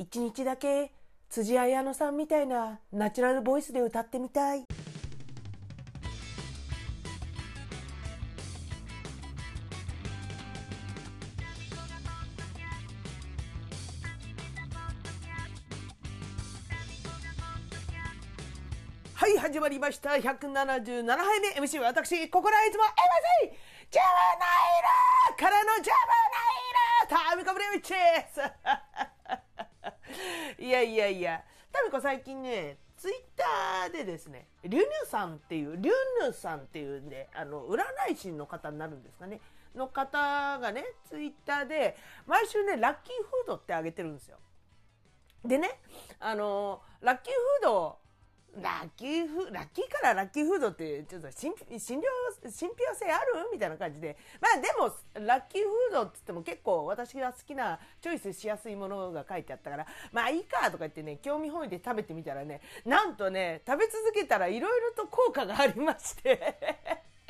一日だけ辻彩乃さんみたいなナチュラルボイスで歌ってみたい。はい、始まりました。177杯目 MC は私、ここらいつも MC! ジャバナイラからのジャバナイラタミコブレウチです いやいやいや、タミコ最近ね、ツイッターでですね、リュニュさんっていう、リュニュさんっていうね、あの、占い師の方になるんですかね、の方がね、ツイッターで、毎週ね、ラッキーフードってあげてるんですよ。でね、あの、ラッキーフード、ラッキーフラッキーからラッキーフードってちょっと信信憑信憑性ある？みたいな感じで。まあでもラッキーフードっつっても結構私が好きなチョイスしやすいものが書いてあったからまあいいかとか言ってね興味本位で食べてみたらねなんとね食べ続けたらいろいろと効果がありまして。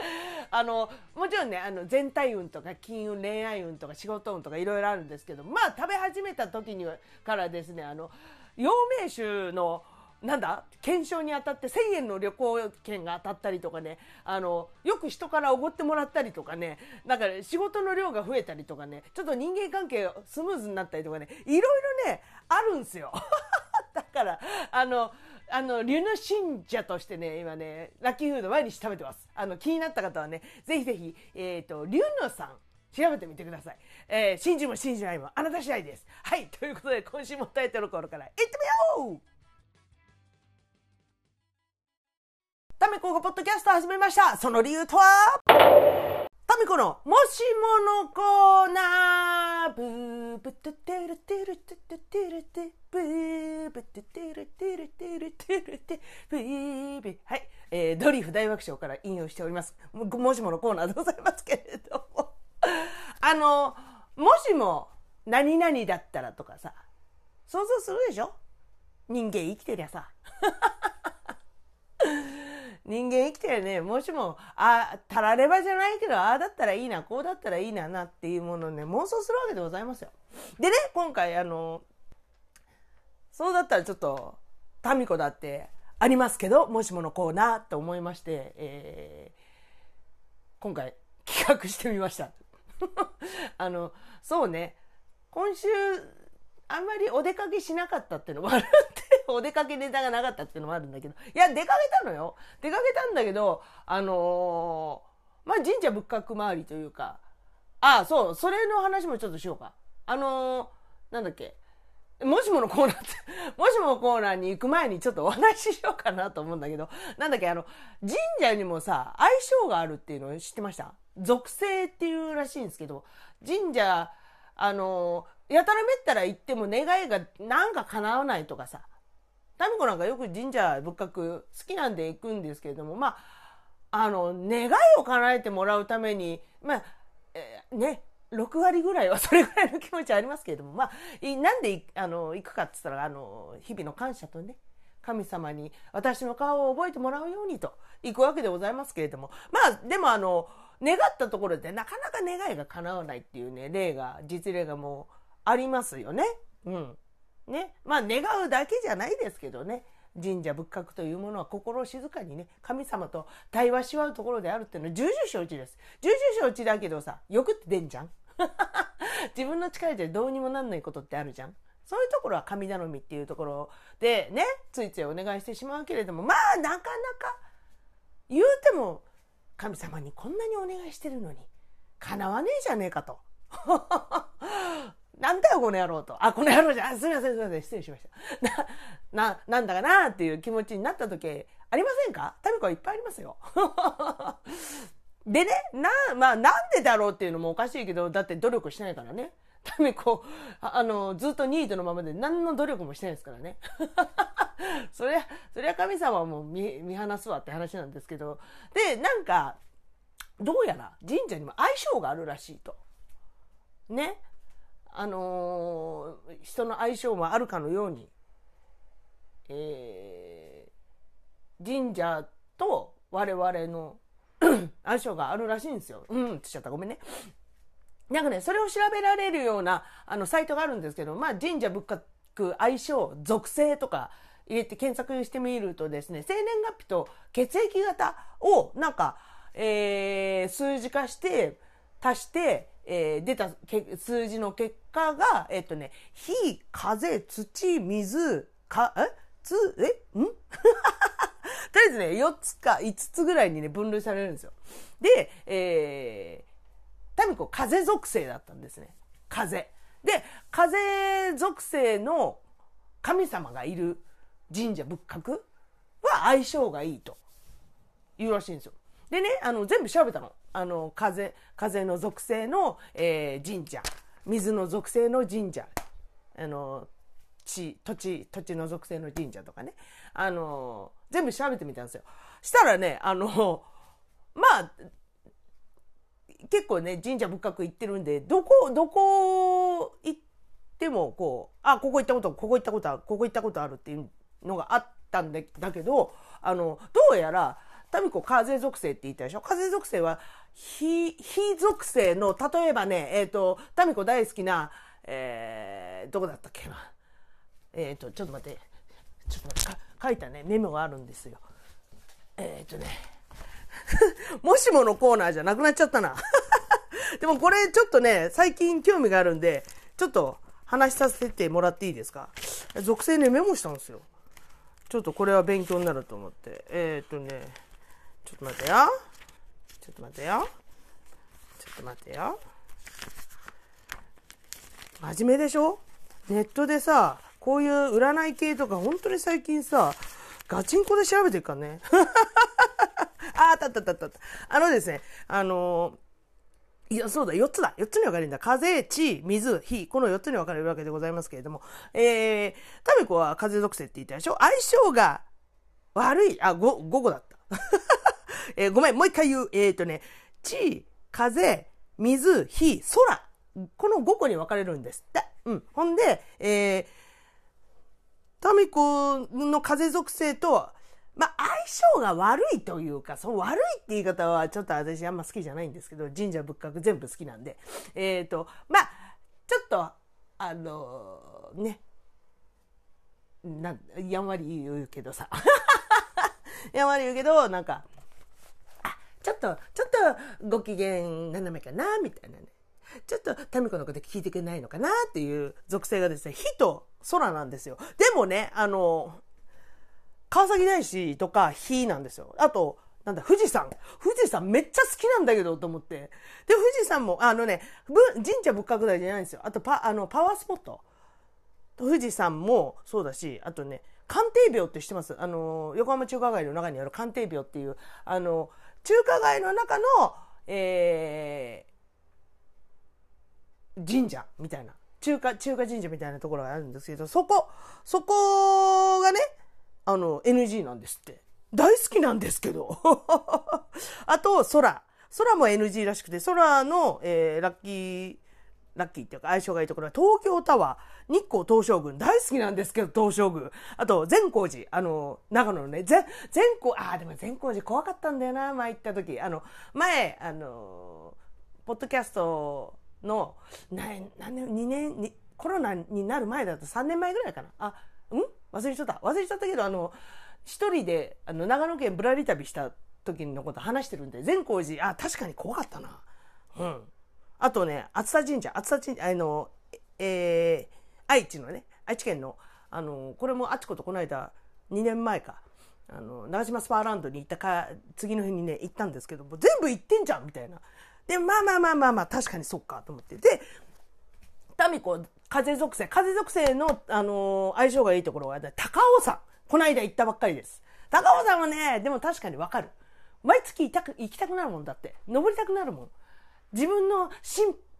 あのもちろんねあの全体運とか金運恋愛運とか仕事運とかいろいろあるんですけどまあ食べ始めた時にはからですねあの陽明酒のなんだ？検証に当たって1000円の旅行券が当たったりとかね。あのよく人からおごってもらったりとかね。なんか仕事の量が増えたりとかね。ちょっと人間関係がスムーズになったりとかね。いろいろねあるんですよ。だからあのあの、リュヌ信者としてね、今ね、ラッキーフード毎日食べてます。あの、気になった方はね、ぜひぜひ、えっ、ー、と、リュヌさん、調べてみてください。えー、信じも信じないもあなた次第です。はい、ということで今週もタイトルコールから行ってみよう！タミコがポッドキャスト始めました。その理由とは？タミコのもしものコーナーブーブトテルテルテテテルテブーブトテルテルテルテルテブーブはい、えー、ドリフ大爆笑から引用しておりますも。もしものコーナーでございますけれども。あの、もしも何々だったらとかさ、想像するでしょ？人間生きてりゃさ。人間生きてるね、もしも、ああ、たらればじゃないけど、ああだったらいいな、こうだったらいいな、なっていうものをね、妄想するわけでございますよ。でね、今回、あの、そうだったらちょっと、タミコだってありますけど、もしものコーナーと思いまして、えー、今回企画してみました。あの、そうね、今週、あんまりお出かけしなかったっていうのもある、お出かけネタがなかったっていうのもあるんだけど、いや、出かけたのよ。出かけたんだけど、あのー、まあ、神社仏閣周りというか、ああ、そう、それの話もちょっとしようか。あのー、なんだっけ。もしものコーナーって、もしものコーナーに行く前にちょっとお話ししようかなと思うんだけど、なんだっけ、あの、神社にもさ、相性があるっていうのを知ってました？属性っていうらしいんですけど、神社、あのやたらめったら行っても願いがなんか叶わないとかさ、タミコなんかよく神社仏閣好きなんで行くんですけれども、まあ、あの、願いを叶えてもらうために、まあ、えー、ね、6割ぐらいはそれぐらいの気持ちありますけれども、まあ、なんであの行くかって言ったら、あの、日々の感謝とね、神様に私の顔を覚えてもらうようにと行くわけでございますけれども、まあ、でもあの、願ったところでなかなか願いが叶わないっていうね、例が、実例がもうありますよね。うん。ね、まあ願うだけじゃないですけどね。神社仏閣というものは心静かにね神様と対話し合うところであるっていうのは重々承知です。重々承知だけどさ欲って出んじゃん。自分の力じゃどうにもなんないことってあるじゃん。そういうところは神頼みっていうところでねついついお願いしてしまうけれどもまあなかなか言うても神様にこんなにお願いしてるのに叶わねえじゃねえかと。なんだよ、この野郎と。あ、この野郎じゃ、すみません、すみません、失礼しました。な、な、なんだかなっていう気持ちになった時、ありませんか？タミコはいっぱいありますよ。でね、な、まあ、なんでだろうっていうのもおかしいけど、だって努力しないからね。タミコ、あの、ずっとニートのままで何の努力もしてないですからね。そりゃ、そりゃ神様も見見放すわって話なんですけど。で、なんか、どうやら神社にも相性があるらしいと。ね。あのー、人の相性もあるかのように、えー、神社と我々の 相性があるらしいんですよ。うん、って言っちゃった。ごめんね。なんかね、それを調べられるような、あの、サイトがあるんですけど、まあ、神社仏閣、相性、属性とか入れて検索してみるとですね、生年月日と血液型をなんか、えー、数字化して足して、えー、出た数字の結果が、えっ、とね、火、風、土、水、か、え？つ、え？ん？とりあえずね、4つか5つぐらいにね、分類されるんですよ。で、えー、タミコ風属性だったんですね。風。で、風属性の神様がいる神社仏閣は相性がいいというらしいんですよ。でね、あの、全部調べたの。あの、風、風の属性の、えー、神社。水の属性の神社。あの、地、土地、土地の属性の神社とかね。あの、全部調べてみたんですよ。したらね、あの、まあ、結構ね、神社仏閣行ってるんで、どこ、どこ行っても、こう、あ、ここ行ったこと、ここ行ったことある、ここ行ったことあるっていうのがあったんだけど、あの、どうやら、タミコ風属性って言ったでしょ？風属性は、非、非属性の、例えばね、えっ、ー、と、タミコ大好きな、えー、どこだったっけ？な。えっ、ー、と、ちょっと待って、ちょっと待って、書いたね、メモがあるんですよ。えっ、ー、とね、もしものコーナーじゃなくなっちゃったな。でもこれちょっとね、最近興味があるんで、ちょっと話させてもらっていいですか？属性ね、メモしたんですよ。ちょっとこれは勉強になると思って。えっ、ー、とね、ちょっと待ってよ。ちょっと待ってよ。ちょっと待ってよ。真面目でしょ？ネットでさ、こういう占い系とか本当に最近さ、ガチンコで調べてるからね。あ、あったあったったった。あのですね、あのーいや、そうだ、4つだ。4つに分かれるんだ。風、地、水、火。この4つに分かれるわけでございますけれども。えー、タミコは風属性って言ったでしょ？相性が悪い。あ、5、5個だった。えー、ごめん、もう一回言う。えっ、ー、とね、地、風、水、火、空。この5個に分かれるんですって。うん。ほんで、えー、タミコの風属性とまあ、相性が悪いというか、その悪いって言い方はちょっと私あんま好きじゃないんですけど、神社仏閣全部好きなんで。えっ、ー、と、まあ、ちょっと、あのー、ね、な、やんわり言うけどさ。やんわり言うけど、なんか、ちょっと、ちょっとご機嫌斜めかな、みたいなね。ちょっとタミコのこと聞いてくれないのかなっていう属性がですね、火と空なんですよ。でもね、あの、川崎大師とか火なんですよ。あと、なんだ、富士山。富士山めっちゃ好きなんだけど、と思って。で、富士山も、あのね、神社仏閣大じゃないんですよ。あとパ、あの、パワースポット。富士山もそうだし、あとね、鑑定廟って知ってます？あの、横浜中華街の中にある鑑定廟っていう、あの、中華街の中の、えー、神社みたいな。中華、中華神社みたいなところがあるんですけど、そこ、そこがね、あの、NG なんですって。大好きなんですけど。あと、空。空も NG らしくて、空の、えー、ラッキー、ラッキーっていうか相性がいいところは東京タワー、日光東照宮、大好きなんですけど、東照宮。あと、善光寺、あの、長野のね、善、善光、ああ、でも善光寺怖かったんだよな、前行った時。あの、前、あの、ポッドキャストの、な、何年、2年、にコロナになる前だと3年前ぐらいかな。あ、うん？忘れちゃった。忘れちゃったけど、あの、一人で、あの、長野県ぶらり旅した時のこと話してるんで、善光寺、あ、確かに怖かったな。うん。あとね、熱田神社、熱田神社、あの、えー、愛知のね、愛知県の、あの、これもあちことこの間、2年前か、あの、長島スパーランドに行ったか、次の日にね、行ったんですけども、全部行ってんじゃんみたいな。で、まあまあまあまあまあ、確かにそっかと思って。で、タミコ、風属性、風属性の、あの、相性がいいところは、高尾山。この間行ったばっかりです。高尾山はね、でも確かにわかる。毎月、行きたくなるもんだって。登りたくなるもん。自分の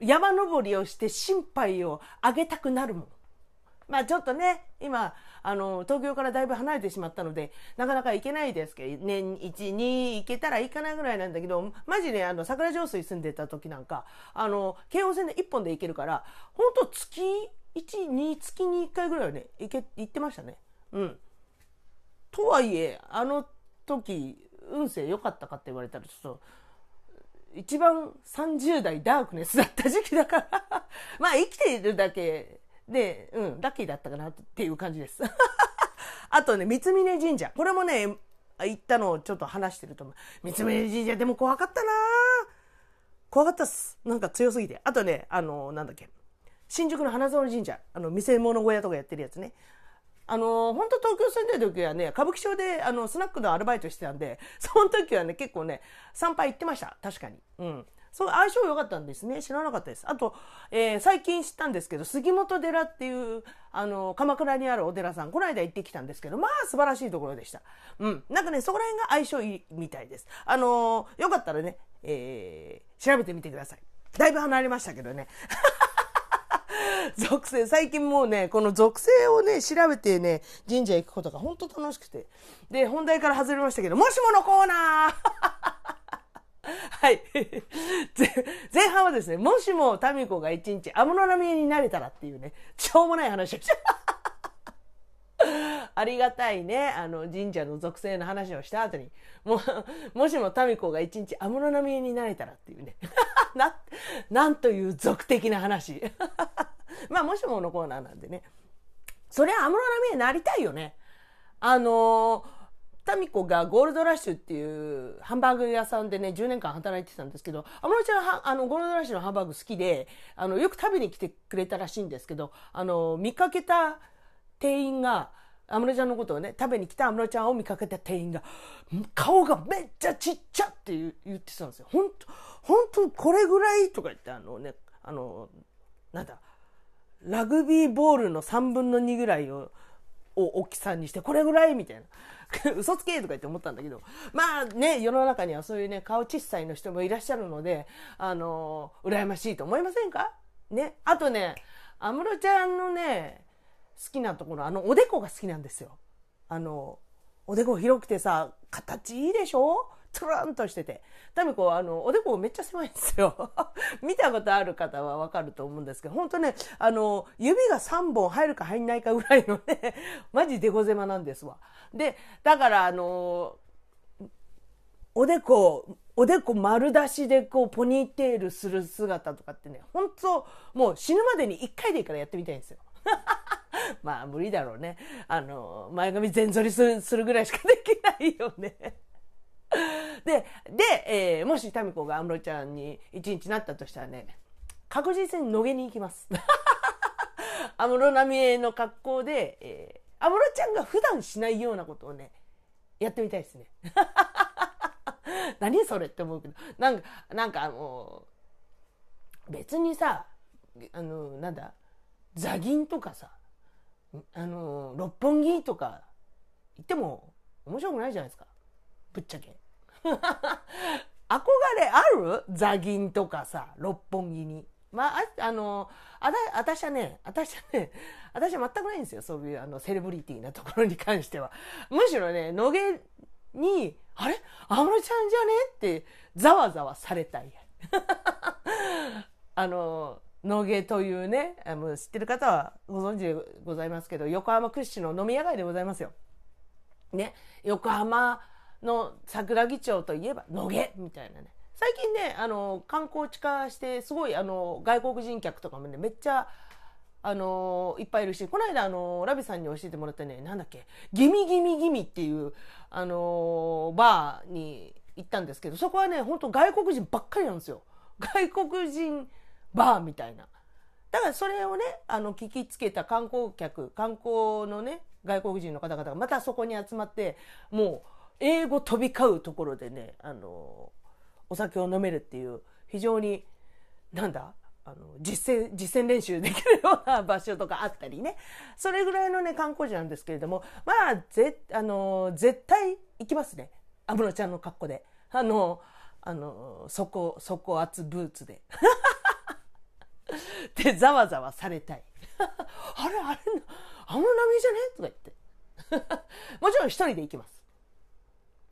山登りをして心配を上げたくなるもん。まあちょっとね、今、あの、東京からだいぶ離れてしまったので、なかなか行けないですけど、年1、2行けたら行かないぐらいなんだけど、マジね、あの、桜上水住んでた時なんか、あの、京王線で1本で行けるから、本当月1、2、月に1回ぐらいはね、行け、行ってましたね。うん。とはいえ、あの時、運勢良かったかって言われたら、ちょっと、一番30代ダークネスだった時期だから まあ生きているだけで、うん、ラッキーだったかなっていう感じです。あとね、三峯神社。これもね、行ったのをちょっと話してると思う。三峯神社でも怖かったな怖かったっす。なんか強すぎて。あとね、あの、なんだっけ。新宿の花園神社。あの、見せ物小屋とかやってるやつね。あの、本当東京住んでる時はね、歌舞伎町で、あの、スナックのアルバイトしてたんで、その時はね、結構ね、参拝行ってました。確かに。うん。そう相性良かったんですね。知らなかったです。あと、えー、最近知ったんですけど杉本寺っていうあの鎌倉にあるお寺さんこの間行ってきたんですけどまあ素晴らしいところでした。うん。なんかねそこら辺が相性いいみたいです。あのー、よかったらね、えー、調べてみてください。だいぶ離れましたけどね。属性、最近もうね、この属性をね、調べてね、神社行くことが本当楽しくて。で、本題から外れましたけど、もしものコーナー はい。前半はですね、もしも民子が一日安室奈美恵になれたらっていうね、しょうもない話をした。ありがたいね、あの、神社の属性の話をした後に、もう、もしも民子が一日安室奈美恵になれたらっていうね。な、なんという俗的な話。まあ、もしものコーナーなんでね。そりゃ安室奈美恵なりたいよね。あのー民子がゴールドラッシュっていうハンバーグ屋さんでね、10年間働いてたんですけど、安室ちゃんは、あの、ゴールドラッシュのハンバーグ好きで、あの、よく食べに来てくれたらしいんですけど、あの、見かけた店員が、安室ちゃんのことをね、食べに来た安室ちゃんを見かけた店員が、顔がめっちゃちっちゃって言ってたんですよ。本当本当これぐらいとか言って、あのね、あの、なんだ、ラグビーボールの3分の2ぐらいを、を大きさにして、これぐらいみたいな。嘘つけとか言って思ったんだけど、まあね、世の中にはそういうね、顔小さいの人もいらっしゃるので、あの、羨ましいと思いませんか？ね？あとね、安室ちゃんのね、きなところ、あの、おでこが好きなんですよ。あの、おでこ広くてさ、形いいでしょ？トゥルンとしてて。タミコ、あの、おでこめっちゃ狭いんですよ。見たことある方はわかると思うんですけど、本当ね、あの、指が3本入るか入んないかぐらいのね、マジデコ狭なんですわ。で、だから、あの、おでこ、おでこ丸出しでこうポニーテールする姿とかってね、本当もう死ぬまでに1回でいいからやってみたいんですよ。まあ無理だろうね。あの、前髪全反りするするぐらいしかできないよね。で、で、えー、もし民子が安室ちゃんに一日なったとしたらね、確実に野毛に行きます。安室奈美恵の格好で、えー、安室ちゃんが普段しないようなことをね、やってみたいですね。何それって思うけど、なんか、なんかあの、別にさ、あの、なんだ、座銀とかさ、あの、六本木とか行っても面白くないじゃないですか。ぶっちゃけ。憧れある？座銀とかさ、六本木に。まあ、あの、あた、私はね、私はね、私は全くないんですよ。そういうあの、セレブリティなところに関しては。むしろね、野毛に、あれ？安室ちゃんじゃね？ってざわざわされたい。あの、野毛というね、あの知ってる方はご存知でございますけど、横浜屈指の飲み屋街でございますよ。ね、横浜の桜木町といえば野毛みたいなね。最近ね、あの、観光地化して、すごい、あの、外国人客とかもね、めっちゃ、あのいっぱいいるし、この間、あのラビさんに教えてもらったね、なんだっけ、ギミギミギミっていう、あのバーに行ったんですけど、そこはね、本当外国人ばっかりなんですよ。外国人バーみたいな。だからそれをね、あの、聞きつけた観光客、観光のね、外国人の方々がまたそこに集まって、もう、英語飛び交うところでね、あの、お酒を飲めるっていう、非常に、なんだ、あの、実践、実践練習できるような場所とかあったりね。それぐらいのね、観光地なんですけれども、まあ、ぜ、あの、絶対行きますね。安室ちゃんの格好で。あの、あの、底、底厚ブーツで。で、ざわざわされたい。あれ、あれ、安室奈美じゃね？とか言って。もちろん一人で行きます。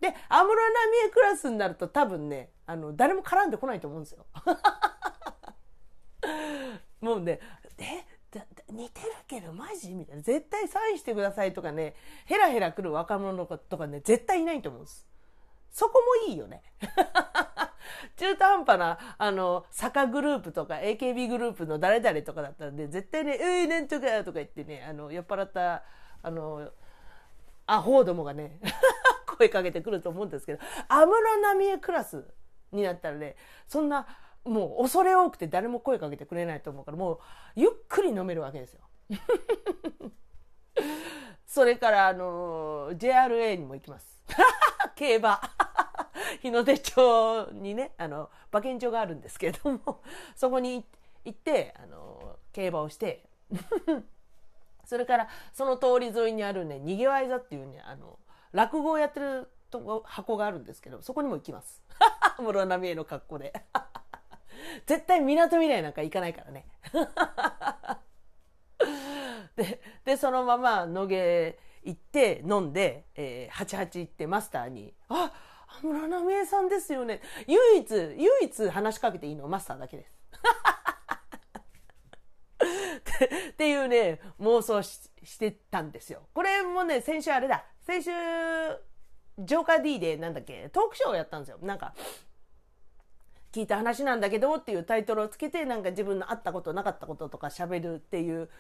で、安室奈美恵クラスになると多分ね、あの、誰も絡んでこないと思うんですよ。もうね、え？似てるけどマジ？みたいな。絶対サインしてくださいとかね、ヘラヘラ来る若者とかね、絶対いないと思うんです。そこもいいよね。中途半端な、あの、坂グループとか AKB グループの誰々とかだったんで、絶対ね、えー、なんとかとか言ってね、あの、酔っ払った、あの、アホどもがね、声かけてくると思うんですけど、安室奈美恵クラスになったらね、そんな、もう恐れ多くて誰も声かけてくれないと思うから、もうゆっくり飲めるわけですよ。それから、あの、JRA にも行きます。競馬。日の出町にね、あの、馬券場があるんですけれども、そこに行って、あの、競馬をして、それから、その通り沿いにあるね、にぎわい座っていうね、あの、落語をやってるとこ、箱があるんですけど、そこにも行きます。室奈美恵の格好で。絶対港未来なんか行かないからね。で、で、そのまま野毛行って飲んで、えー、88行ってマスターに、あ、安室奈美恵さんですよね。唯一、唯一話しかけていいのはマスターだけです。っていうね、妄想してたんですよ。これもね、先週あれだ。先週、ジョーカー D でなんだっけ、トークショーをやったんですよ。なんか、聞いた話なんだけどっていうタイトルをつけて、なんか自分のあったこと、なかったこととか喋るっていう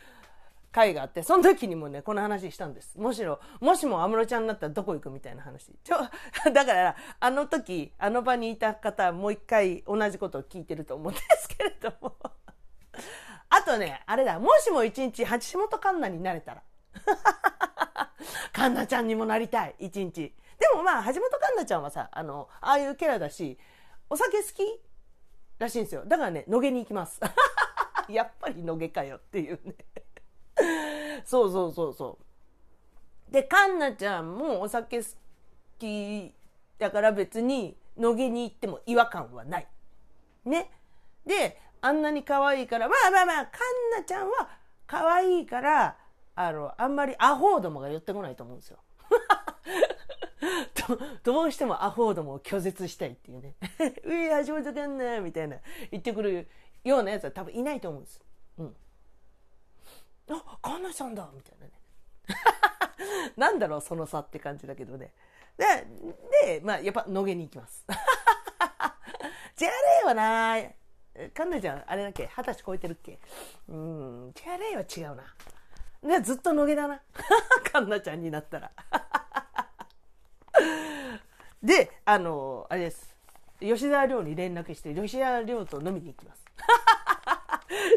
会があって、その時にもね、この話したんです。むしろ、もしも安室ちゃんになったらどこ行くみたいな話。ちょ、だから、あの時、あの場にいた方、もう一回同じことを聞いてると思うんですけれども。あとね、あれだ、もしも一日、橋本環奈になれたら。環奈ちゃんにもなりたい、一日。でもまあ、橋本環奈ちゃんはさ、あの、ああいうキャラだし、お酒好きらしいんですよ。だからね、野毛に行きます。やっぱり野毛かよっていうね。そうそうそうそう。で、カンナちゃんもお酒好きだから別に野毛に行っても違和感はない。ね。で、あんなに可愛いから、まあまあまあ、カンナちゃんは可愛いから、あの、あんまりアホどもが寄ってこないと思うんですよ。どうしてもアホどもを拒絶したいっていうね。うい、橋本かんなみたいな言ってくるようなやつは多分いないと思うんです。うん。あ、カンナさんだみたいなね。なんだろう、その差って感じだけどね。で、で、まあ、やっぱ、野毛に行きます。じゃれはなカンナちゃん、あれだっけ二十歳超えてるっけ？うん、じゃれは違うな。で、ずっと野毛だな。カンナちゃんになったら。で、あの、あれです。吉沢亮に連絡して、吉沢亮と飲みに行きます。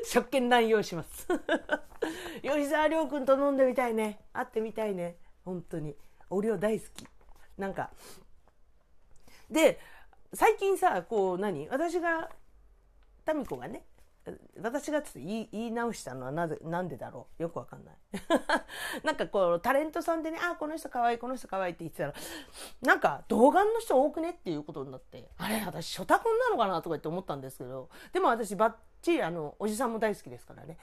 食券乱用します 吉沢亮君と飲んでみたいね。会ってみたいね。本当に。お量大好き。なんか。で最近さこう何？私が民子がね私がちょっと言い言い直したのはなぜ、なんでだろう？よくわかんない。なんかこう、タレントさんでね、あ、この人可愛いい、この人可愛いいって言ってたら、なんか、童顔の人多くねっていうことになって、あれ、私、初タコンなのかな？とか言って思ったんですけど、でも私、ばっちり、あの、おじさんも大好きですからね。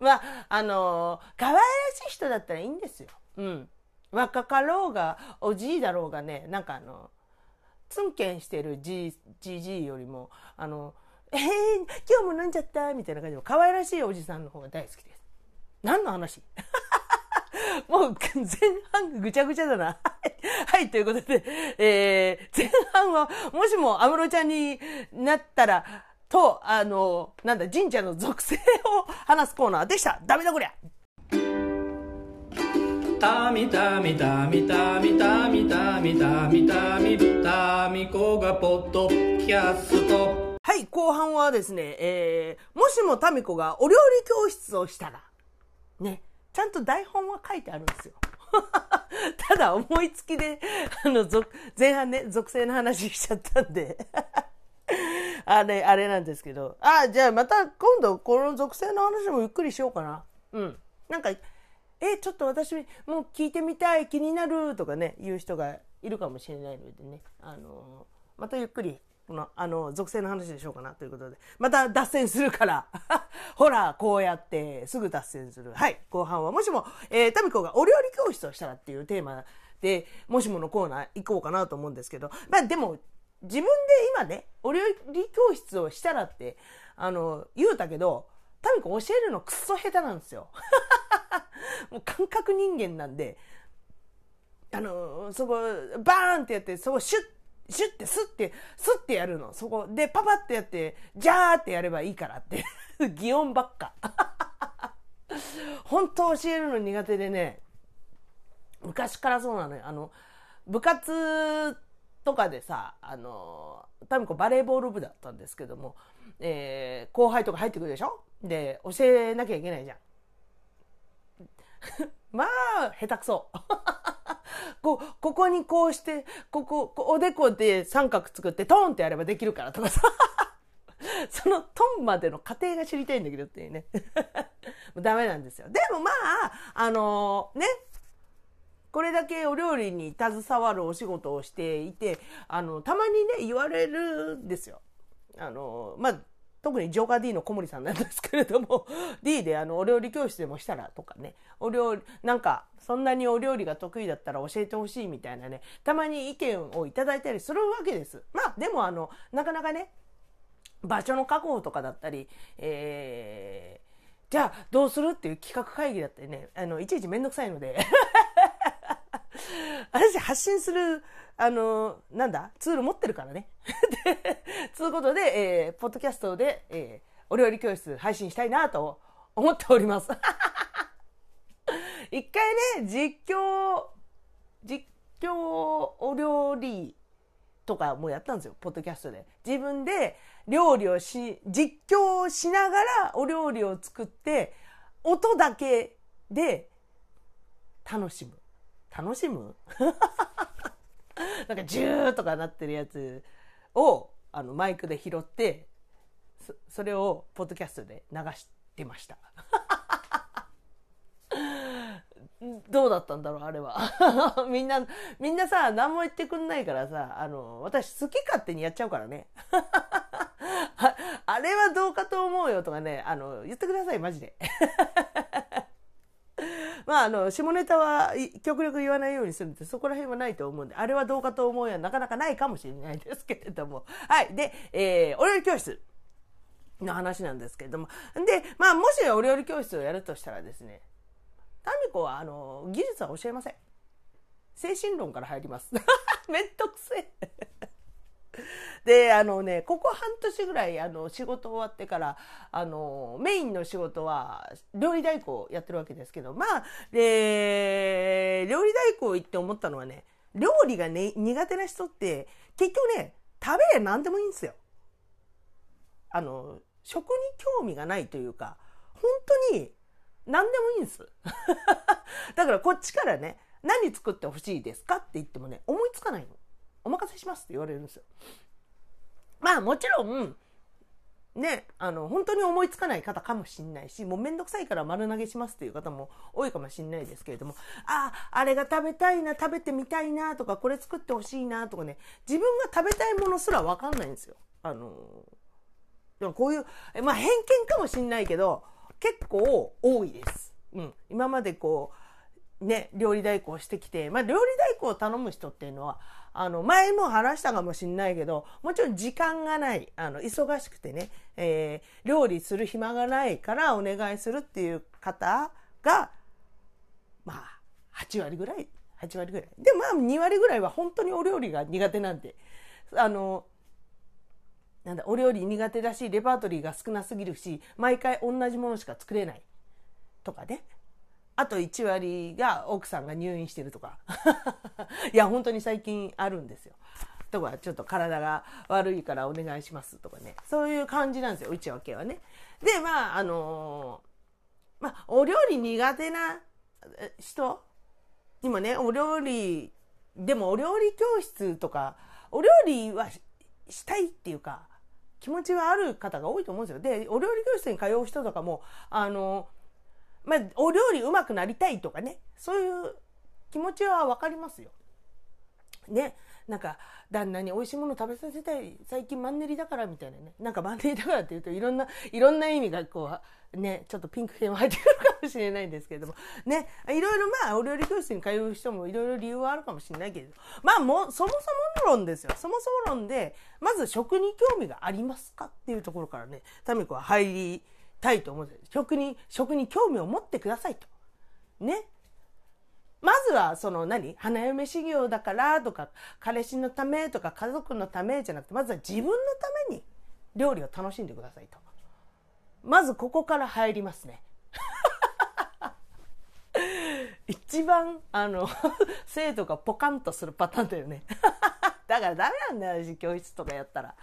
まあ、あの可愛らしい人だったらいいんですよ。うん。若かろうが、おじいだろうがね、なんかあの、ツンケンしてるじじじいよりも、あの、えー、今日も飲んじゃった？みたいな感じの可愛らしいおじさんの方が大好きです。何の話？もう前半ぐちゃぐちゃだな。はい、ということで、えー、前半は、もしも安室ちゃんになったら、と、あの、なんだ、神社の属性を話すコーナーでした。ダメだこりゃたみたみたみたみたみたみたみたみたみこがポッドキャスト。はい、後半はですね、えー、もしもタミコがお料理教室をしたら、ね、ちゃんと台本は書いてあるんですよ。ただ思いつきで、あの、前半ね、属性の話しちゃったんであれ、あれなんですけど。あ、じゃあまた今度この属性の話もゆっくりしようかな。うん。なんか、え、ちょっと私もう聞いてみたい、気になるとかね、言う人がいるかもしれないのでね、あのー、またゆっくり、この、あの、属性の話でしょうかなということで、また脱線するから、ほら、こうやってすぐ脱線する。はい、後半は、もしも、えー、タミコがお料理教室をしたらっていうテーマで、もしものコーナー行こうかなと思うんですけど、まあでも、自分で今ね、お料理教室をしたらって、あの、言うたけど、タミコ教えるのくっそ下手なんですよ。もう感覚人間なんで、あの、そこ、バーンってやって、そこシュッ、シュッてスッて、スッてやるの。そこでパパってやって、ジャーってやればいいからって。擬音ばっか。本当教えるの苦手でね、昔からそうなのよ。あの、部活とかでさ、あの、多分こうバレーボール部だったんですけども、えー、後輩とか入ってくるでしょ？で、教えなきゃいけないじゃん。まあ、下手くそ。こここにこうして、ここ、おでこで三角作ってトンってやればできるからとかさ。そのトンまでの過程が知りたいんだけどっていうね。ダメなんですよ。でもまあ、あのー、ね、これだけお料理に携わるお仕事をしていて、あの、たまにね、言われるんですよ。あの、まあ、特にジョーカー D の小森さんなんですけれども、D であの、お料理教室でもしたらとかね、お料理、なんか、そんなにお料理が得意だったら教えてほしいみたいなね、たまに意見をいただいたりするわけです。まあ、でもあの、なかなかね、場所の確保とかだったり、えー、じゃあどうするっていう企画会議だったりね、あの、いちいちめんどくさいので 私発信する、あの、なんだ、ツール持ってるからね。で、つうことで、えー、ポッドキャストで、えー、お料理教室配信したいなと思っております。一回ね、実況、実況お料理とかもやったんですよ、ポッドキャストで。自分で料理をし、実況しながらお料理を作って、音だけで楽しむ。楽しむ？なんかジューとかなってるやつをあのマイクで拾ってそそれをポッドキャストで流してました。どうだったんだろうあれは。みんなみんなさ何も言ってくんないからさあの私好き勝手にやっちゃうからね。あれはどうかと思うよとかねあの言ってくださいマジで。まあ、あの、下ネタは極力言わないようにするんで、そこら辺はないと思うんで、あれはどうかと思うやなかなかないかもしれないですけれども。はい。で、えー、お料理教室の話なんですけれども。で、まあ、もしお料理教室をやるとしたらですね、タミコは、あの、技術は教えません。精神論から入ります。めんどくせえ。で、あのね、ここ半年ぐらい、あの、仕事終わってから、あの、メインの仕事は、料理代行やってるわけですけど、まあ、で、料理代行行って思ったのはね、料理がね、苦手な人って、結局ね、食べりゃ何でもいいんですよ。あの、食に興味がないというか、本当に何でもいいんです。だからこっちからね、何作ってほしいですかって言ってもね、思いつかないの。お任せしますって言われるんですよ。まあもちろん、ね、あの、本当に思いつかない方かもしんないし、もうめんどくさいから丸投げしますっていう方も多いかもしんないですけれども、ああ、あれが食べたいな、食べてみたいなとか、これ作ってほしいなとかね、自分が食べたいものすらわかんないんですよ。あの、でもこういう、まあ偏見かもしんないけど、結構多いです。うん。今までこう、ね、料理代行してきて、まあ、料理代行を頼む人っていうのは、あの、前も話したかもしんないけど、もちろん時間がない、あの、忙しくてね、えー、料理する暇がないからお願いするっていう方が、まあ、8割ぐらい、8割ぐらい。で、まあ、2割ぐらいは本当にお料理が苦手なんで、あの、なんだ、お料理苦手だし、レパートリーが少なすぎるし、毎回同じものしか作れない。とかね。あと1割が奥さんが入院してるとか。いや、本当に最近あるんですよ。とか、ちょっと体が悪いからお願いしますとかね。そういう感じなんですよ、内訳はね。で、まあ、あのー、まあ、お料理苦手な人にもね、お料理、でもお料理教室とか、お料理はしたいっていうか、気持ちはある方が多いと思うんですよ。で、お料理教室に通う人とかも、あのーまあ、お料理うまくなりたいとかね、そういう気持ちはわかりますよ。ね。なんか、旦那に美味しいもの食べさせたい、最近マンネリだからみたいなね。なんかマンネリだからって言うといろんな、いろんな意味がこう、ね、ちょっとピンク系も入ってくるかもしれないんですけれども、ね、いろいろまあ、お料理教室に通う人もいろいろ理由はあるかもしれないけど、まあも、そもそも論ですよ。そもそも論で、まず食に興味がありますかっていうところからね、タミコは入り、たいと思う。食に、食に興味を持ってくださいと。ね。まずはその何？花嫁修行だからとか彼氏のためとか家族のためじゃなくてまずは自分のために料理を楽しんでくださいと。まずここから入りますね。一番あの 生徒がポカンとするパターンだよね。だからダメなんだよ私教室とかやったら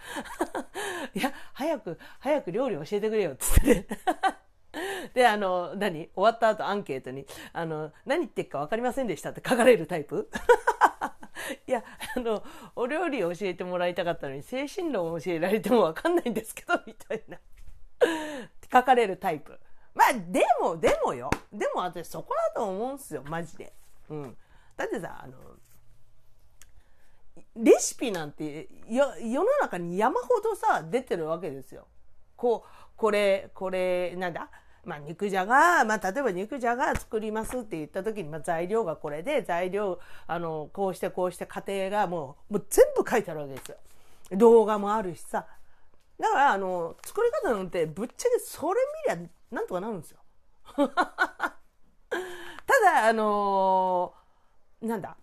いや早く早く料理教えてくれよつってね で、あの、何終わった後アンケートに、あの、何言ってるか分かりませんでしたって書かれるタイプ？いや、あの、お料理を教えてもらいたかったのに、精神論を教えられても分かんないんですけど、みたいな。書かれるタイプ。まあ、でも、でもよ。でも私そこだと思うんすよ、マジで。うん。だってさ、あの、レシピなんて、世の中に山ほどさ、出てるわけですよ。こう、これ、これ、なんだ？まあ、肉じゃが、まあ、例えば肉じゃが作りますって言った時に、まあ、材料がこれで、材料、あの、こうしてこうして過程がもう、もう全部書いてあるわけですよ。動画もあるしさ。だから、あの、作り方なんて、ぶっちゃけそれ見りゃ、なんとかなるんですよ。ただ、あのー、なんだ？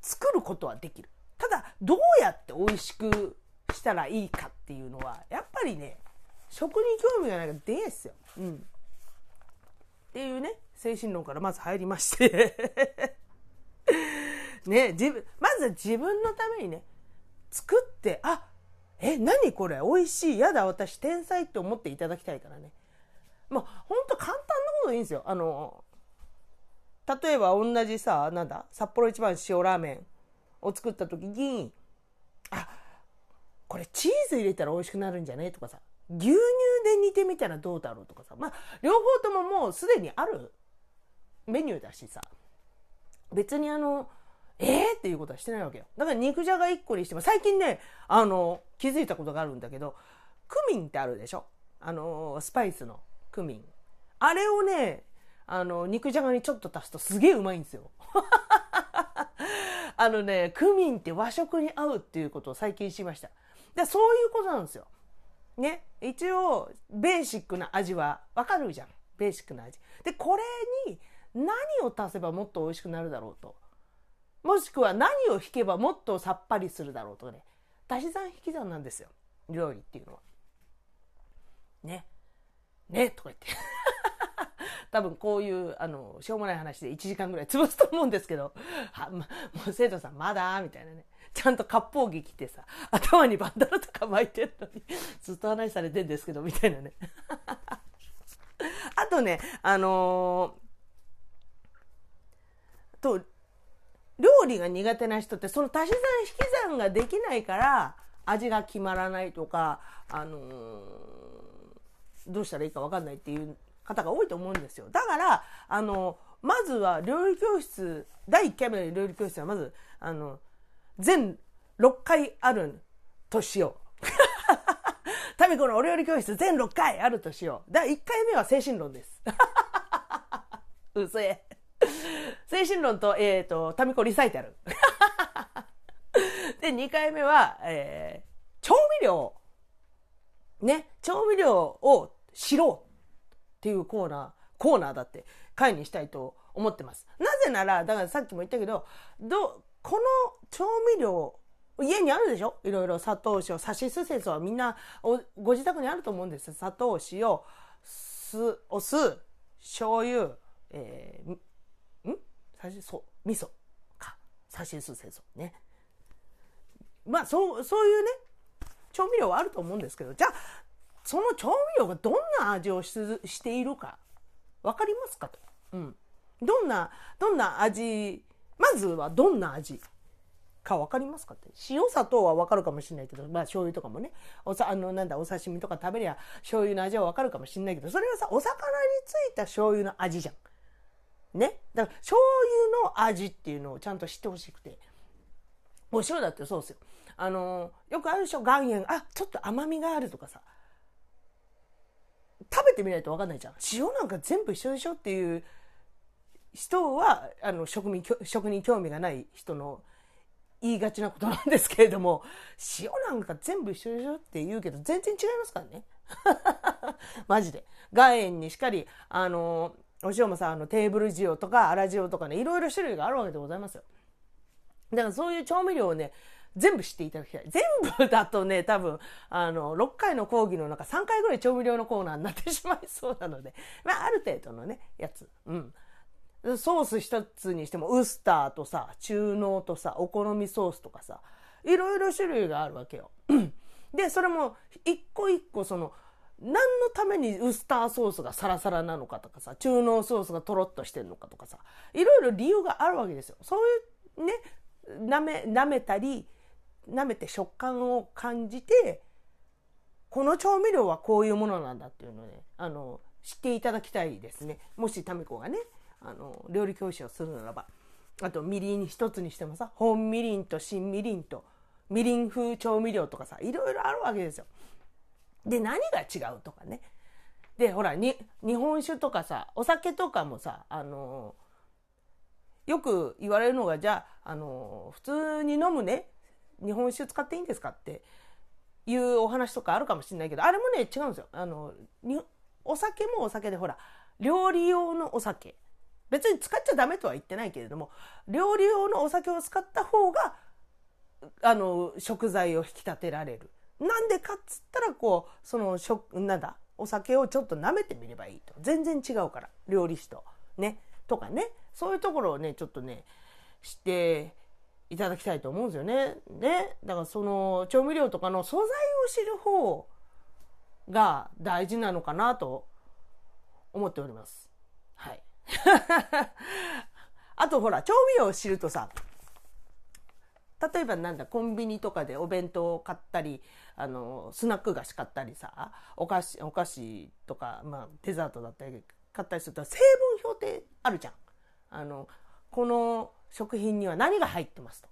作ることはできる。ただ、どうやって美味しくしたらいいかっていうのは、やっぱりね、食に興味がないからですよ。うん。っていうね、精神論からまず入りまして ね、自分、まず自分のためにね、作って、あ、え、何これ？美味しい。やだ、私天才って思っていただきたいからね。まあ、ほんと簡単なことでいいんですよ。あの、例えば同じさ、なんだ、札幌一番塩ラーメンを作った時に、あ、これチーズ入れたら美味しくなるんじゃね？とかさ、牛乳で煮てみたらどうだろう？とかさ、まあ、両方とももうすでにあるメニューだしさ、別にあの、えー、っていうことはしてないわけよ。だから肉じゃが1個にしても、最近ね、あの、気づいたことがあるんだけど、クミンってあるでしょ？あの、スパイスのクミン。あれをね、あの、肉じゃがにちょっと足すとすげえうまいんですよ。あのね、クミンって和食に合うっていうことを最近知りました。でそういうことなんですよ。ね。一応、ベーシックな味はわかるじゃん。ベーシックな味。で、これに何を足せばもっと美味しくなるだろうと。もしくは何を引けばもっとさっぱりするだろうとかね。足し算引き算なんですよ。料理っていうのは。ね。ね、とか言って。多分こういう、あの、しょうもない話で1時間ぐらい潰すと思うんですけど、は、ま、もう生徒さんまだみたいなね。ちゃんと割烹着着てさ、頭にバンダナとか巻いてるのに、ずっと話されてんですけど、みたいなね。あとね、あのー、と、料理が苦手な人ってその足し算引き算ができないから味が決まらないとか、あのー、どうしたらいいか分かんないっていう方が多いと思うんですよ。だから、あの、まずは料理教室、第1回目の料理教室はまず、あの、全6回あるとしよう。タミコのお料理教室全6回あるとしよう。第1回目は精神論です。うせえ。精神論と、えっ、ー、と、タミコリサイタル。で、2回目は、えー、調味料。ね、調味料を知ろうっていうコーナー、コーナーだって回にしたいと思ってます。なぜなら、だからさっきも言ったけど、ど、この調味料、家にあるでしょ？いろいろ砂糖、塩、さしすせそはみんなご自宅にあると思うんです。砂糖、塩、酢、お酢、醤油、えー、ん？さし、そ、味噌か。さしすせそ。ね。まあ、そう、そういうね、調味料はあると思うんですけど、じゃあ、その調味料がどんな味をしているか、わかりますかと？うん。どんな、どんな味まずはどんな味か分かりますかって？塩砂糖は分かるかもしれないけどまあ醤油とかもねおさあのなんだお刺身とか食べりゃ醤油の味は分かるかもしれないけどそれはさお魚についた醤油の味じゃん。ね？だから醤油の味っていうのをちゃんと知ってほしくてお塩だってそうですよ。あのよくあるでしょ？岩塩あちょっと甘みがあるとかさ食べてみないと分かんないじゃん。塩なんか全部一緒でしょっていう人はあの食に食に興味がない人の言いがちなことなんですけれども塩なんか全部一緒でしょって言うけど全然違いますからね。マジで。岩塩にしかりあのお塩もさ、あの、テーブル塩とか粗塩とかね、いろいろ種類があるわけでございますよ。だからそういう調味料をね、全部知っていただきたい。全部だとね、多分、あの、6回の講義の中3回ぐらい調味料のコーナーになってしまいそうなので、まあ、ある程度のね、やつ。うん。ソース一つにしても、ウスターとさ、中濃とさ、お好みソースとかさ、いろいろ種類があるわけよ。で、それも、一個一個その、何のためにウスターソースがサラサラなのかとかさ、中濃ソースがとろっとしてるのかとかさ、いろいろ理由があるわけですよ。そういうね、舐め、舐めたり、舐めて食感を感じて、この調味料はこういうものなんだっていうのをね、あの、知っていただきたいですね。もしタミコがね、あの、料理教師をするならば。あと、みりん一つにしてもさ、本みりんと新みりんと、みりん風調味料とかさ、いろいろあるわけですよ。で、何が違うとかね。で、ほら、に、日本酒とかさ、お酒とかもさ、あのよく言われるのが、じゃあ、あの普通に飲むね、日本酒使っていいんですかっていうお話とかあるかもしれないけど、あれもね、違うんですよ。あの、にお酒もお酒でほら、料理用のお酒。別に使っちゃダメとは言ってないけれども、料理用のお酒を使った方が、あの、食材を引き立てられる。なんでかっつったら、こう、その、食、なんだ、お酒をちょっと舐めてみればいいと。全然違うから、料理酒と。ね。とかね。そういうところをね、ちょっとね、知っていただきたいと思うんですよね。ね。だからその調味料とかの素材を知る方が大事なのかなと思っております。はい。あとほら、調味料を知るとさ、例えばなんだ、コンビニとかでお弁当を買ったり、あの、スナック菓子買ったりさ、お菓子、お菓子とか、まあ、デザートだったり買ったりすると、成分表ってあるじゃん。あの、この食品には何が入ってますと。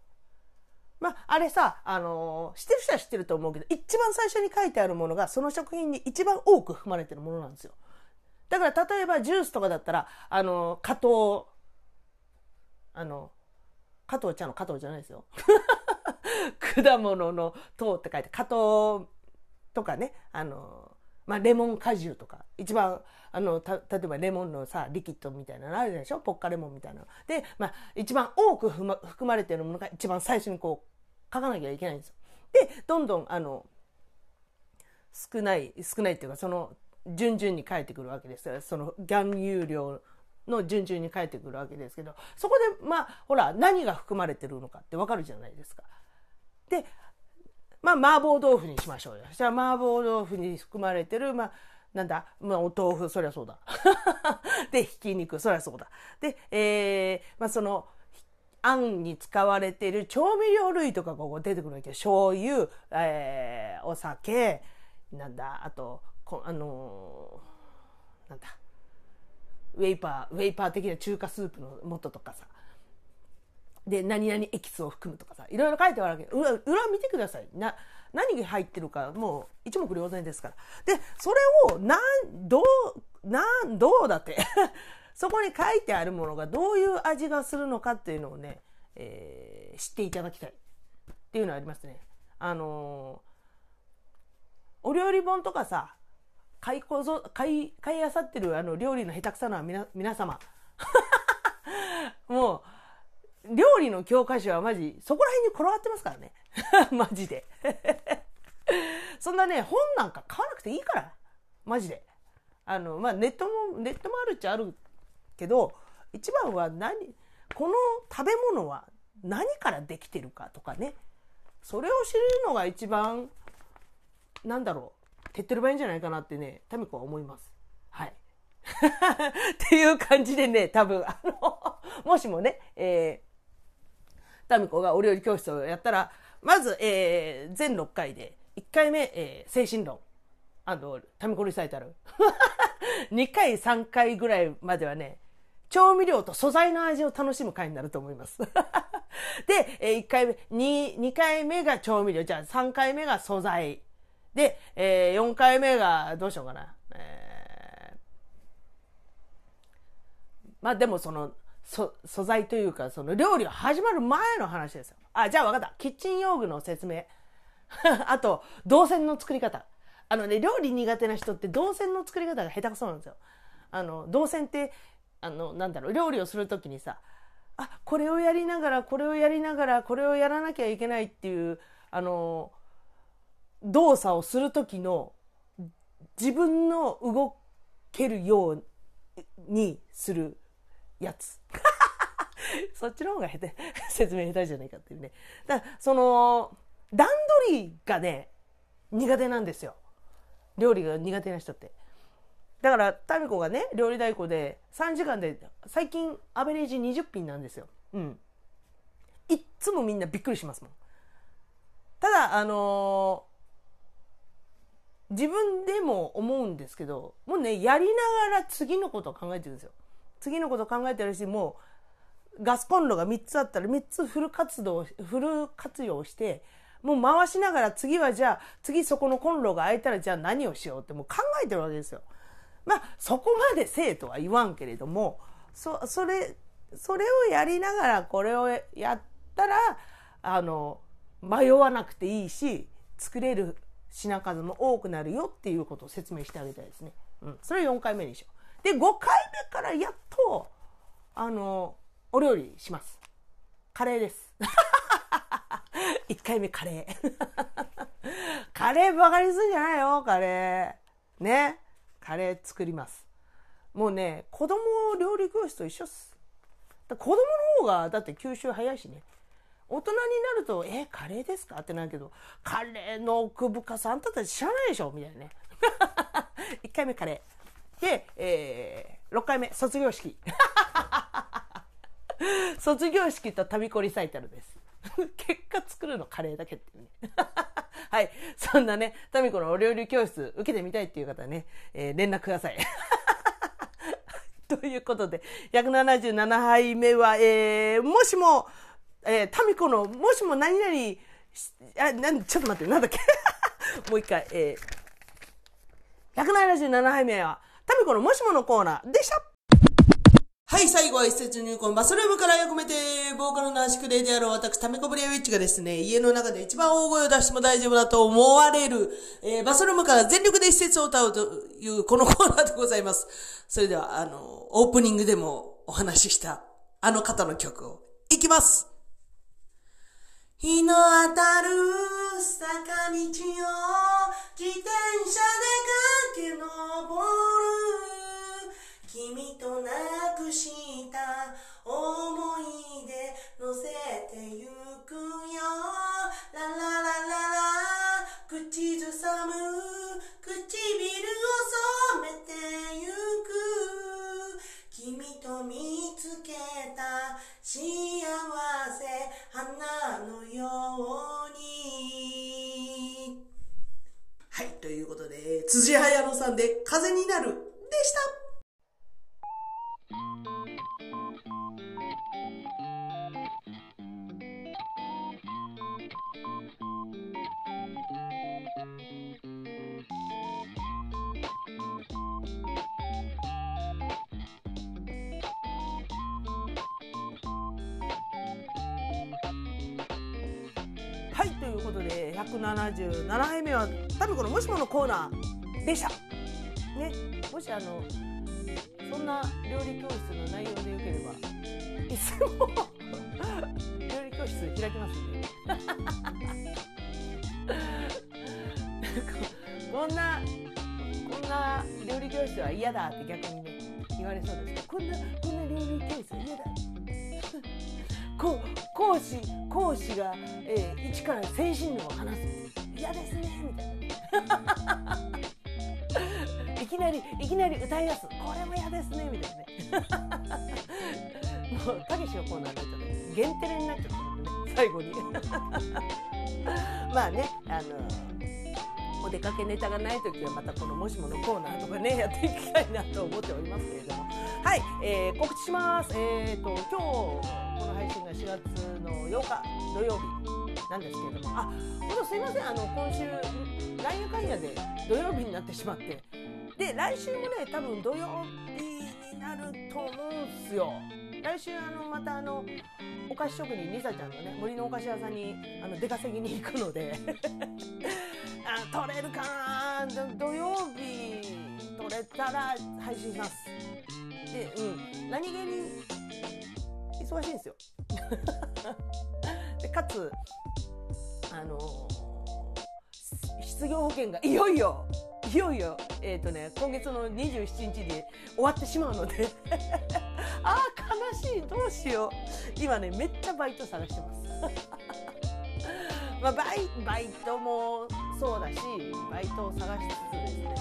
まあ、あれさ、あのー、知ってる人は知ってると思うけど、一番最初に書いてあるものが、その食品に一番多く含まれてるものなんですよ。だから、例えばジュースとかだったら、あのー、加藤、あの、加藤茶の加藤じゃないですよ。果物の糖って書いて、加藤とかね、あのまあ、レモン果汁とか、一番、あの、例えばレモンのさ、リキッドみたいなのあるでしょ？ポッカレモンみたいなの。で、まあ、一番多く含まれてるものが一番最初にこう、書かなきゃいけないんですよ。で、どんどん、あの、少ない、少ないっていうか、その、順々に書いてくるわけですよ。その、含有量の順々に書いてくるわけですけど、そこで、まあ、ほら、何が含まれてるのかってわかるじゃないですか。で、まあ、麻婆豆腐にしましょうよ。じゃあ、麻婆豆腐に含まれてる、まあ、なんだ、まあ、お豆腐、そりゃそうだ。で、ひき肉、そりゃそうだ。で、えー、まあ、その、あんに使われている調味料類とかここ出てくるわけ醤油、えー、お酒、なんだ、あと、こあのー、なんだ、ウェイパー、ウェイパー的な中華スープの素とかさ、で、何々エキスを含むとかさ、いろいろ書いてあるわけ。裏、裏見てください。な、何が入ってるか、もう一目瞭然ですから。で、それを、なん、どう、なん、どうだって。そこに書いてあるものがどういう味がするのかっていうのをね、えー、知っていただきたい。っていうのはありますね。あのー、お料理本とかさ、買いこぞ、買い、買いあさってるあの料理の下手くそな皆、皆様。もう、料理の教科書はマジ、そこら辺に転がってますからね。マジで。そんなね、本なんか買わなくていいから。マジで。あの、まあ、ネットも、ネットもあるっちゃあるけど、一番は何、この食べ物は何からできてるかとかね。それを知るのが一番、なんだろう、手っ取り早いんじゃないかなってね、タミコは思います。はい。っていう感じでね、多分、あの、もしもね、えー、タミコがお料理教室をやったら、まず、えー、全6回で、1回目、えー、精神論。あの、タミコリサイタル。2回、3回ぐらいまではね、調味料と素材の味を楽しむ回になると思います。で、えー、1回目、2、2回目が調味料。じゃあ3回目が素材。で、えー、4回目が、どうしようかな。えー、まあでもその、素材というか、その料理が始まる前の話ですよ。あ、じゃあ分かった。キッチン用具の説明。あと、動線の作り方。あのね、料理苦手な人って動線の作り方が下手くそなんですよ。あの、動線って、あのなんだろう料理をする時にさあこれをやりながらこれをやりながらこれをやらなきゃいけないっていうあの動作をする時の自分の動けるようにするやつ。そっちの方が下手、説明下手じゃないかっていうね。だその、段取りがね、苦手なんですよ。料理が苦手な人って。だから、タミコがね、料理代行で3時間で、最近アベレージ20品なんですよ。うん。いっつもみんなびっくりしますもん。ただ、あのー、自分でも思うんですけど、もうね、やりながら次のことを考えてるんですよ。次のこと考えてるし、もう、ガスコンロが3つあったら3つフル活動、フル活用して、もう回しながら次はじゃあ、次そこのコンロが開いたらじゃあ何をしようってもう考えてるわけですよ。まあ、そこまでせえとは言わんけれども、そ、それ、それをやりながらこれをやったら、あの、迷わなくていいし、作れる品数も多くなるよっていうことを説明してあげたいですね。うん。それ4回目にしよう。で、5回目からや、あの、お料理します。カレーです。1回目カレー。カレーバカにするんじゃないよ、カレー。ね。カレー作ります。もうね、子供料理教室と一緒っす。子供の方がだって吸収早いしね。大人になると、え、カレーですかってなるけど、カレーの奥深さあんたたち知らないでしょ？みたいなね。1回目カレー。で、えー、6回目、卒業式。卒業式と旅コリサイタルです。結果作るのカレーだけっていうね。はい。そんなね、タミコのお料理教室受けてみたいっていう方ね、えー、連絡ください。ということで、177杯目は、えー、もしも、えー、タミコの、もしも何々、あ、なん、ちょっと待って、なんだっけ？もう一回、えー、177杯目は、タミコのもしものコーナーでしたはい、最後は一節入魂、バスルームからよくめて、ボーカルの足クレである私、タメコブリアウィッチがですね、家の中で一番大声を出しても大丈夫だと思われる、えー、バスルームから全力で一節を歌うというこのコーナーでございます。それでは、あの、オープニングでもお話しした、あの方の曲を、いきます日の当たる坂道を自転車で駆け辻早野さんで風になるでした。ねもしあのそんな料理教室の内容でよければいつも料理教室開きますんで。こんなこんな料理教室は嫌だって逆にね言われそうですけどこんなこんな料理教室は嫌だ。こ講師講師が、えー、一から精神論を話す。嫌ですねみたいな。きなりいきなり歌い出す。これも嫌ですねみたいなね。もうたけしのコーナーになっちゃって限定になっちゃったのでね最後に。まあねあのお出かけネタがない時はまたこのもしものコーナーとかねやっていきたいなと思っておりますけれども。はい、えー、告知します。えっ、ー、と今日この配信が4月の8日土曜日なんですけれども。あ本当すいませんあの今週なんやかんやで土曜日になってしまって。で来週もね多分土曜日になると思うんすよ。来週あのまたあのお菓子職人りさちゃんのね森のお菓子屋さんにあの出稼ぎに行くので。あ取れるかな土曜日取れたら配信します。で、うん、何気に忙しいんですよ。でかつあのー失業保険がいよいよいよいよ、えーとね、今月の27日で終わってしまうので。あー悲しい。どうしよう。今ねめっちゃバイト探してます。まあバイバイトもそうだしバイトを探しつつですね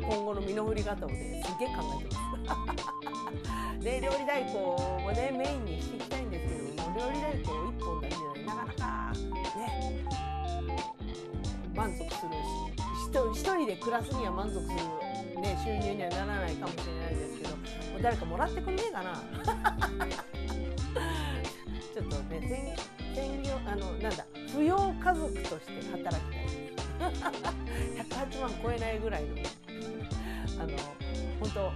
今後の身の振り方をねすげえ考えてます。で 料理代行もねメインにしていきたいんですけども料理代行1本人で暮らすには満足する、ね、収入にはならないかもしれないですけどもう誰かもらってくんねえかな。ちょっとね専業あのなんだ扶養家族として働きたい。です108万超えないぐらいのあの本当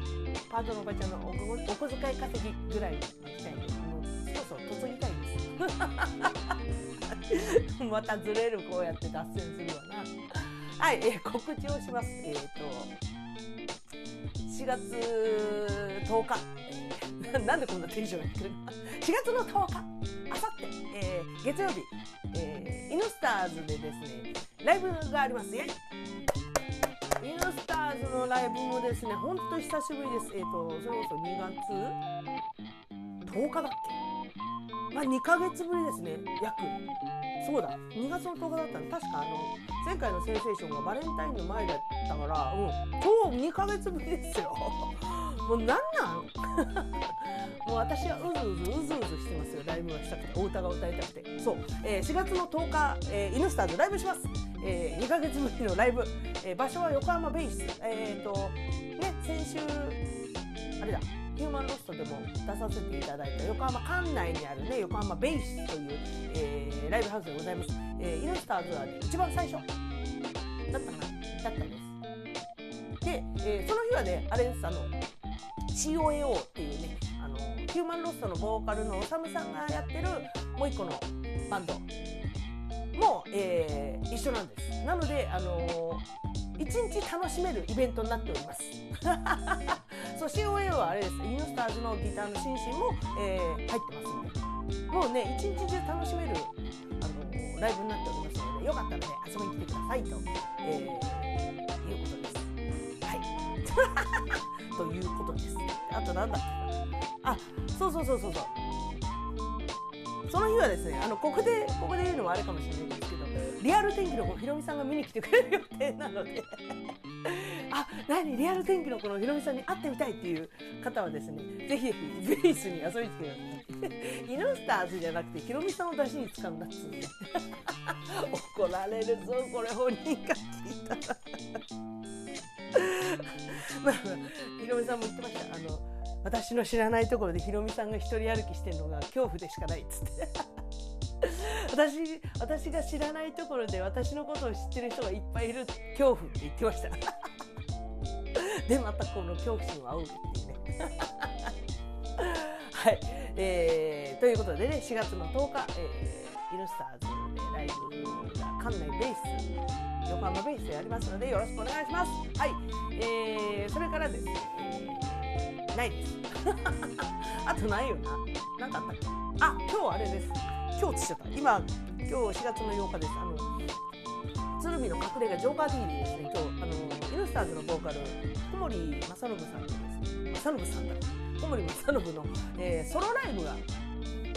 パートのおばちゃんのお小お小遣い稼ぎぐらいにしたい。ですもうそろそろ嫁ぎたいです。またずれるこうやって脱線するわな。はい、えー告知をします。えっ、と4月10日、えー なんでこんなテンションが低いの？4月の10日あさって、えー月曜日、えーイヌスターズでですねライブがあります。イイ。イヌスターズのライブもですねほんと久しぶりです。えっ、とそれこそ2月10日だっけ？まあ2ヶ月ぶりですね約。そうだ。2月の10日だったの。確かあの前回のセンセーションがバレンタインの前だったからうん今日2ヶ月ぶりですよ。もうなんなん？もう私はうずうずうずうずしてますよ。ライブがしたくて。お歌が歌いたくて。そう、えー4月の10日、えー、イヌスターズライブします、え2ヶ月ぶりのライブ、えー場所は横浜ベイス。えっ、とね先週あれだ。ヒューマンロストでも出させていただいた。横浜管内にあるね横浜ベイスという、えーライブハウスでございます、えーイヌスターズは、ね、一番最初だったかなだったんです。で、えーその日はねあれですあの COAO っていうねあのヒューマンロストのボーカルのおさむさんがやってるもう一個のバンド。も、えー一緒なんです。なのであの一日楽しめるイベントになっております。そう COA はあれです。インスターズのギターのシンシンも、えー入ってますんで。もうね一日中楽しめるあのライブになっておりますのでよかったらね遊びに来てくださいと、えーいうことです。はい。ということです。あとなんだっけあそうそうそうそうそう。その日はですねあのここでここで言うのもあれかもしれないんですけどリアル天気の子ひろみさんが見に来てくれる予定なので。あ何？リアル天気の子のひろみさんに会ってみたいっていう方はですねぜひぜひベースに遊びに来てください。イヌスターズじゃなくてひろみさんを出しに使うんだっつうね。怒られるぞこれ本人が聞いたら。まあひろみさんも言ってました。あの私の知らないところでひろみさんが一人歩きしてるのが恐怖でしかないっつって。私私が知らないところで私のことを知ってる人がいっぱいいる恐怖って言ってました。でまたこの恐怖心を煽るっていうね。はい、えーということでね4月の10日、えーイルスターズでライブが館内ベース横浜ベースでやりますのでよろしくお願いします。はい、えーそれからです。ね、えーないです。あとないよな。なんかあったっけ？あ今日はあれです。今日つっちゃった今今日4月の8日です。あの鶴見の隠れ家ジョーカー D でですね今日あのイルスターズのボーカル小森正信さんです正信さんだ小森正信の、えーソロライブが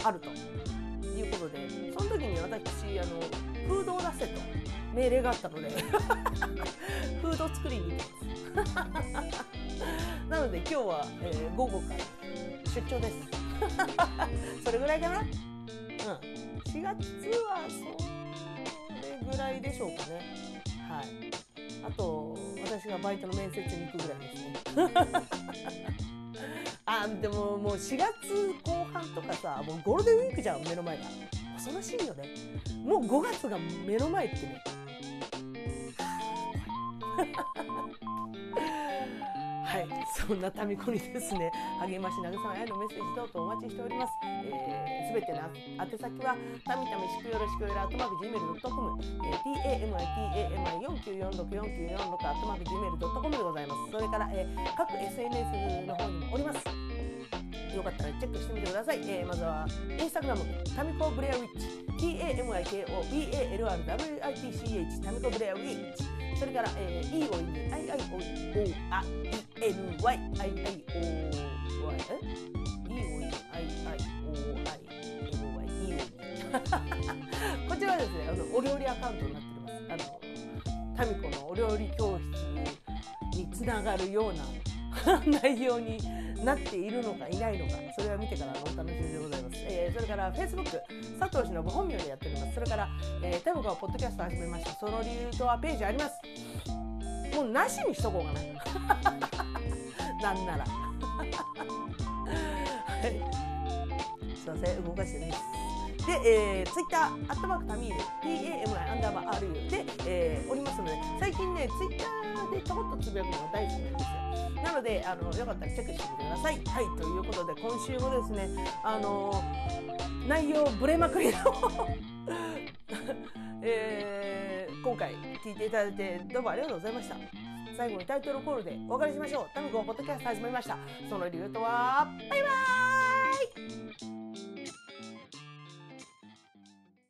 あるということでその時に私あのフードを出せと命令があったのでフード作りに。行ってますなので今日は、えー午後から出張です。それぐらいかな？うん。4月はそれぐらいでしょうかね。はい。あと私がバイトの面接に行くぐらいですね。あでももう4月後半とかさもうゴールデンウィークじゃん目の前が。恐ろしいよね。もう5月が目の前ってね。はい、そんなタミコにですね、励まし、慰め、愛のメッセージ等々お待ちしております。す、え、べ、ての宛先は、たみたみしくよろしくよろ、アットマーク Gmail.com、え、tamitami4946494 アットマーク Gmail.com でございます。それから、えー各 SNS の方にもおります。横かったらチェックしてみてください。えー、まずは、インスタグラム、タミコブレアウィッチ、t-a-m-i-k-o-b-a-l-r-w-i-t-c-h、タミコブレアウィッチ。それから、えー、e o n i i o o a n y i i o y え e o n i i o i n y e o こちらはですね、あのお料理アカウントになっております。あのタミコのお料理教室につながるような 内容になっているのかいないのか、それは見てからのお楽しみでございます。えー、それから Facebook、佐藤氏の本名でやっております。それから、えー、タミコはポッドキャスト始めました。その理由とはページあります。もうなしにしとこうかな。なんなら。はい。すいません、動かしてです。で、えー、ツイッター、アットマークタミール、TAMI アンダーバー RU で、えー、おりますので、最近ね、ツイッターでちょこっとつぶやくのが大好きなんですよ。なので、あの、よかったらチェックしてみてください。はい、ということで、今週もですね、あの内容ぶれまくりの えー、今回聞いていただいてどうもありがとうございました。最後にタイトルコールでお別れしましょう。タミコポッドキャスト始まりました。その理由とは、バイバーイ